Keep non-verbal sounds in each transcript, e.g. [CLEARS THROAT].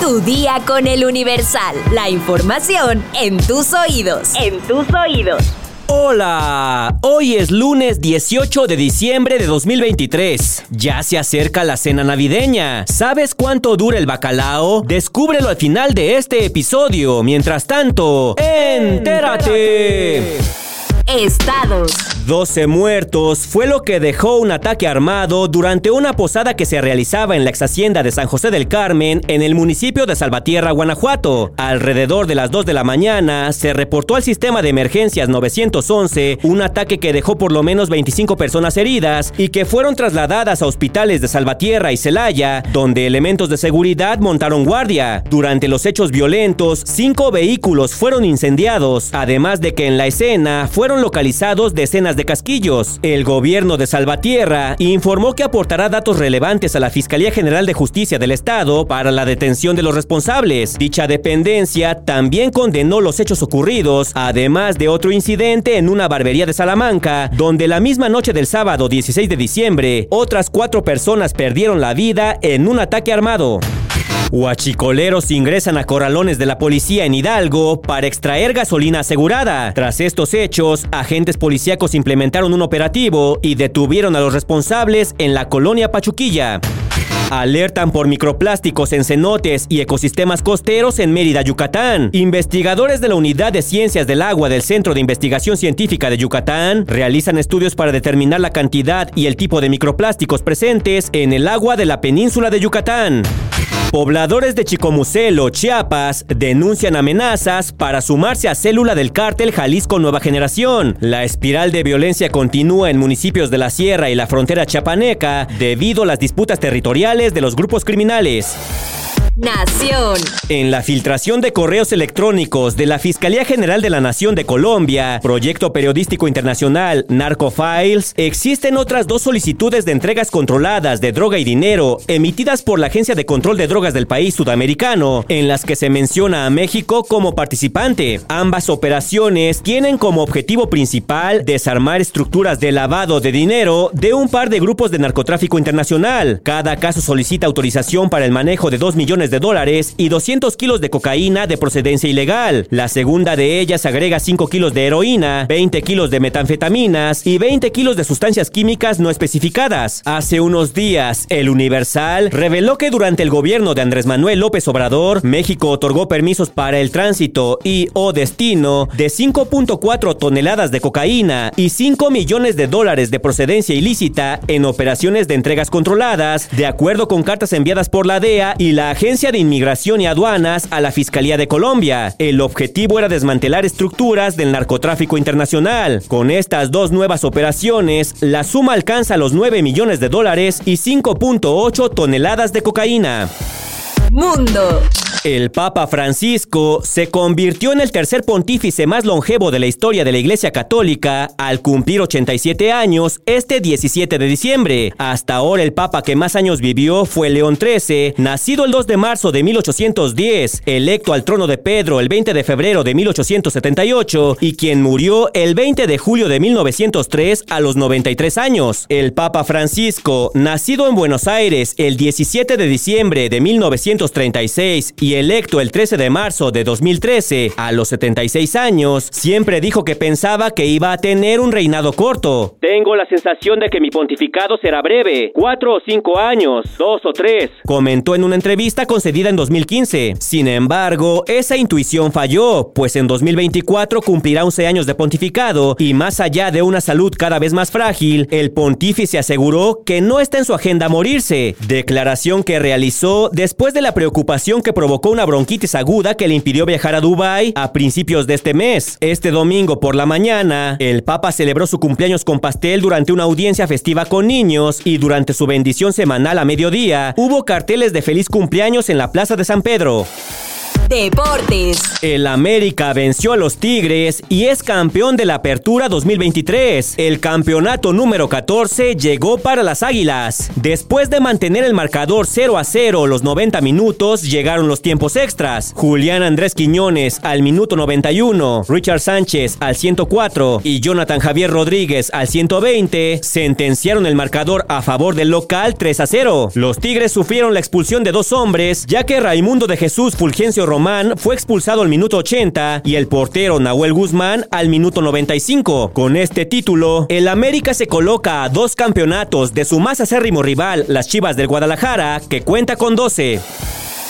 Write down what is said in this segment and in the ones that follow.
Tu día con el Universal. La información en tus oídos. En tus oídos. Hola, hoy es lunes 18 de diciembre de 2023. Ya se acerca la cena navideña. ¿Sabes cuánto dura el bacalao? Descúbrelo al final de este episodio. Mientras tanto, entérate. Estados. 12 muertos fue lo que dejó un ataque armado durante una posada que se realizaba en la ex hacienda de San José del Carmen en el municipio de Salvatierra, Guanajuato. Alrededor de las 2 de la mañana se reportó al sistema de emergencias 911 un ataque que dejó por lo menos 25 personas heridas y que fueron trasladadas a hospitales de Salvatierra y Celaya, donde elementos de seguridad montaron guardia. Durante los hechos violentos, cinco vehículos fueron incendiados, además de que en la escena fueron localizados decenas de casquillos. El gobierno de Salvatierra informó que aportará datos relevantes a la Fiscalía General de Justicia del Estado para la detención de los responsables. Dicha dependencia también condenó los hechos ocurridos, además de otro incidente en una barbería de Salamanca, donde la misma noche del sábado 16 de diciembre, otras cuatro personas perdieron la vida en un ataque armado. Huachicoleros ingresan a corralones de la policía en Hidalgo para extraer gasolina asegurada. Tras estos hechos, agentes policíacos implementaron un operativo y detuvieron a los responsables en la colonia Pachuquilla. Alertan por microplásticos en cenotes y ecosistemas costeros en Mérida, Yucatán. Investigadores de la Unidad de Ciencias del Agua del Centro de Investigación Científica de Yucatán realizan estudios para determinar la cantidad y el tipo de microplásticos presentes en el agua de la península de Yucatán. Pobladores de Chicomucelo, Chiapas, denuncian amenazas para sumarse a célula del cártel Jalisco Nueva Generación. La espiral de violencia continúa en municipios de la Sierra y la frontera chiapaneca debido a las disputas territoriales de los grupos criminales. Nación. En la filtración de correos electrónicos de la Fiscalía General de la Nación de Colombia, Proyecto Periodístico Internacional Narcofiles, existen otras dos solicitudes de entregas controladas de droga y dinero emitidas por la Agencia de Control de Drogas del país sudamericano, en las que se menciona a México como participante. Ambas operaciones tienen como objetivo principal desarmar estructuras de lavado de dinero de un par de grupos de narcotráfico internacional. Cada caso solicita autorización para el manejo de 2 millones de dólares y 200 kilos de cocaína de procedencia ilegal. La segunda de ellas agrega 5 kilos de heroína, 20 kilos de metanfetaminas y 20 kilos de sustancias químicas no especificadas. Hace unos días, el Universal reveló que durante el gobierno de Andrés Manuel López Obrador, México otorgó permisos para el tránsito y o destino de 5.4 toneladas de cocaína y 5 millones de dólares de procedencia ilícita en operaciones de entregas controladas, de acuerdo con cartas enviadas por la DEA y la Agencia de Inmigración y Aduanas a la Fiscalía de Colombia. El objetivo era desmantelar estructuras del narcotráfico internacional. Con estas dos nuevas operaciones, la suma alcanza los 9 millones de dólares y 5.8 toneladas de cocaína. Mundo. El Papa Francisco se convirtió en el tercer pontífice más longevo de la historia de la Iglesia Católica al cumplir 87 años este 17 de diciembre. Hasta ahora el Papa que más años vivió fue León XIII, nacido el 2 de marzo de 1810, electo al trono de Pedro el 20 de febrero de 1878 y quien murió el 20 de julio de 1903 a los 93 años. El Papa Francisco, nacido en Buenos Aires el 17 de diciembre de 1936 y electo el 13 de marzo de 2013 a los 76 años, siempre dijo que pensaba que iba a tener un reinado corto. Tengo la sensación de que mi pontificado será breve, cuatro o cinco años, dos o tres, comentó en una entrevista concedida en 2015. Sin embargo, esa intuición falló, pues en 2024 cumplirá 11 años de pontificado y más allá de una salud cada vez más frágil, el pontífice aseguró que no está en su agenda morirse, declaración que realizó después de la preocupación que provocó una bronquitis aguda que le impidió viajar a Dubái a principios de este mes. Este domingo por la mañana, el Papa celebró su cumpleaños con pastel durante una audiencia festiva con niños y durante su bendición semanal a mediodía hubo carteles de feliz cumpleaños en la Plaza de San Pedro. Deportes. El América venció a los Tigres y es campeón de la Apertura 2023. El campeonato número 14 llegó para las Águilas. Después de mantener el marcador 0 a 0 los 90 minutos, llegaron los tiempos extras. Julián Andrés Quiñones al minuto 91, Richard Sánchez al 104 y Jonathan Javier Rodríguez al 120 sentenciaron el marcador a favor del local 3 a 0. Los Tigres sufrieron la expulsión de dos hombres, ya que Raimundo de Jesús Fulgencio Román fue expulsado al minuto 80 y el portero Nahuel Guzmán al minuto 95. Con este título, el América se coloca a dos campeonatos de su más acérrimo rival, las Chivas del Guadalajara, que cuenta con 12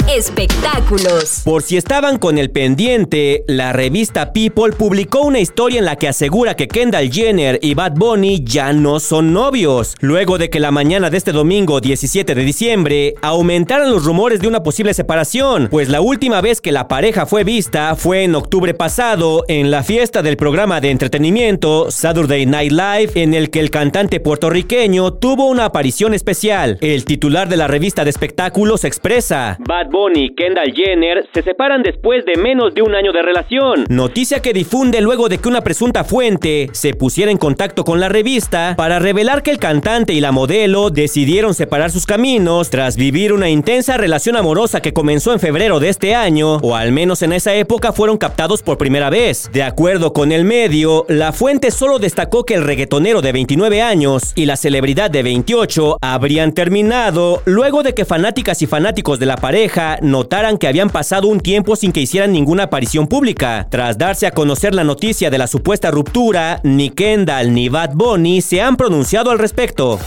espectáculos. Por si estaban con el pendiente, la revista People publicó una historia en la que asegura que Kendall Jenner y Bad Bunny ya no son novios, luego de que la mañana de este domingo 17 de diciembre aumentaran los rumores de una posible separación, pues la última vez que la pareja fue vista fue en octubre pasado en la fiesta del programa de entretenimiento Saturday Night Live en el que el cantante puertorriqueño tuvo una aparición especial. El titular de la revista de espectáculos expresa, Bad Bunny y Kendall Jenner se separan después de menos de un año de relación. Noticia que difunde luego de que una presunta fuente se pusiera en contacto con la revista para revelar que el cantante y la modelo decidieron separar sus caminos tras vivir una intensa relación amorosa que comenzó en febrero de este año, o al menos en esa época fueron captados por primera vez. De acuerdo con el medio, la fuente solo destacó que el reggaetonero de 29 años y la celebridad de 28 habrían terminado luego de que fanáticas y fanáticos de la pareja notaran que habían pasado un tiempo sin que hicieran ninguna aparición pública. Tras darse a conocer la noticia de la supuesta ruptura, ni Kendall ni Bad Bunny se han pronunciado al respecto.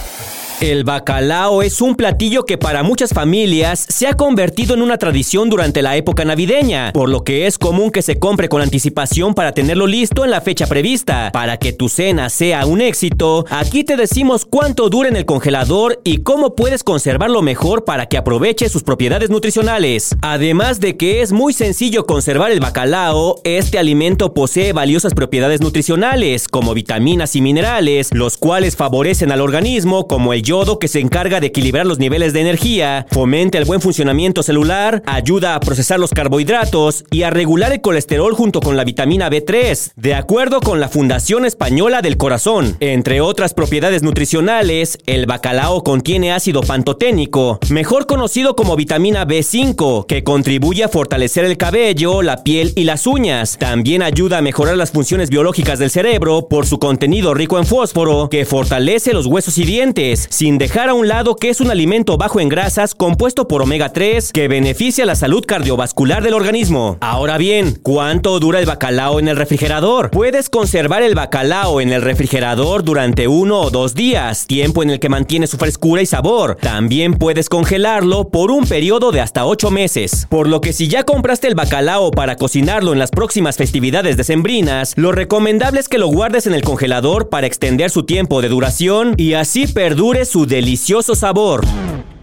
El bacalao es un platillo que para muchas familias se ha convertido en una tradición durante la época navideña, por lo que es común que se compre con anticipación para tenerlo listo en la fecha prevista. Para que tu cena sea un éxito, aquí te decimos cuánto dura en el congelador y cómo puedes conservarlo mejor para que aproveche sus propiedades nutricionales. Además de que es muy sencillo conservar el bacalao, este alimento posee valiosas propiedades nutricionales como vitaminas y minerales, los cuales favorecen al organismo como el yodo que se encarga de equilibrar los niveles de energía, fomenta el buen funcionamiento celular, ayuda a procesar los carbohidratos y a regular el colesterol junto con la vitamina B3, de acuerdo con la Fundación Española del Corazón. Entre otras propiedades nutricionales, el bacalao contiene ácido pantoténico, mejor conocido como vitamina B5, que contribuye a fortalecer el cabello, la piel y las uñas. También ayuda a mejorar las funciones biológicas del cerebro por su contenido rico en fósforo, que fortalece los huesos y dientes sin dejar a un lado que es un alimento bajo en grasas compuesto por omega 3 que beneficia la salud cardiovascular del organismo. Ahora bien, ¿cuánto dura el bacalao en el refrigerador? Puedes conservar el bacalao en el refrigerador durante uno o dos días, tiempo en el que mantiene su frescura y sabor. También puedes congelarlo por un periodo de hasta 8 meses. Por lo que si ya compraste el bacalao para cocinarlo en las próximas festividades decembrinas, lo recomendable es que lo guardes en el congelador para extender su tiempo de duración y así perdure su delicioso sabor.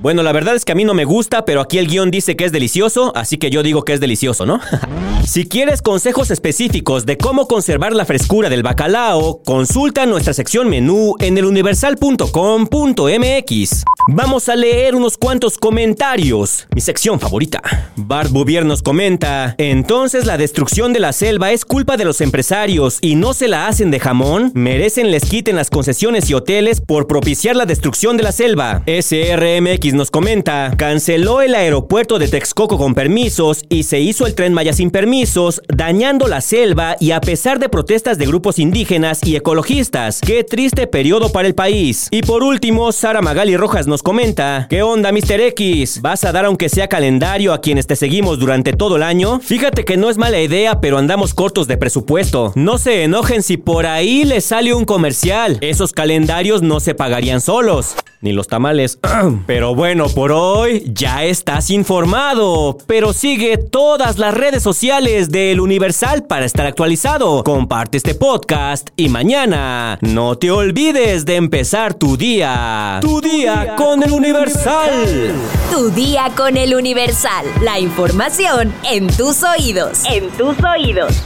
Bueno, la verdad es que a mí no me gusta, pero aquí el guion dice que es delicioso, así que yo digo que es delicioso, ¿no? [LAUGHS] si quieres consejos específicos de cómo conservar la frescura del bacalao, consulta nuestra sección menú en eluniversal.com.mx. Vamos a leer unos cuantos comentarios. Mi sección favorita. Bart Bouvier nos comenta, entonces la destrucción de la selva es culpa de los empresarios y no se la hacen de jamón. Merecen les quiten las concesiones y hoteles por propiciar la destrucción de la selva. SRMX nos comenta, canceló el aeropuerto de Texcoco con permisos y se hizo el tren Maya sin permisos, dañando la selva y a pesar de protestas de grupos indígenas y ecologistas. Qué triste periodo para el país. Y por último, Sara Magali Rojas nos comenta, ¿qué onda Mr. X? ¿Vas a dar aunque sea calendario a quienes te seguimos durante todo el año? Fíjate que no es mala idea, pero andamos cortos de presupuesto. No se enojen si por ahí les sale un comercial. Esos calendarios no se pagarían solos ni los tamales. [CLEARS THROAT] Pero bueno, por hoy ya estás informado. Pero sigue todas las redes sociales del Universal para estar actualizado. Comparte este podcast y mañana no te olvides de empezar tu día. Tu día con el Universal. Tu día con el Universal. La información en tus oídos. En tus oídos.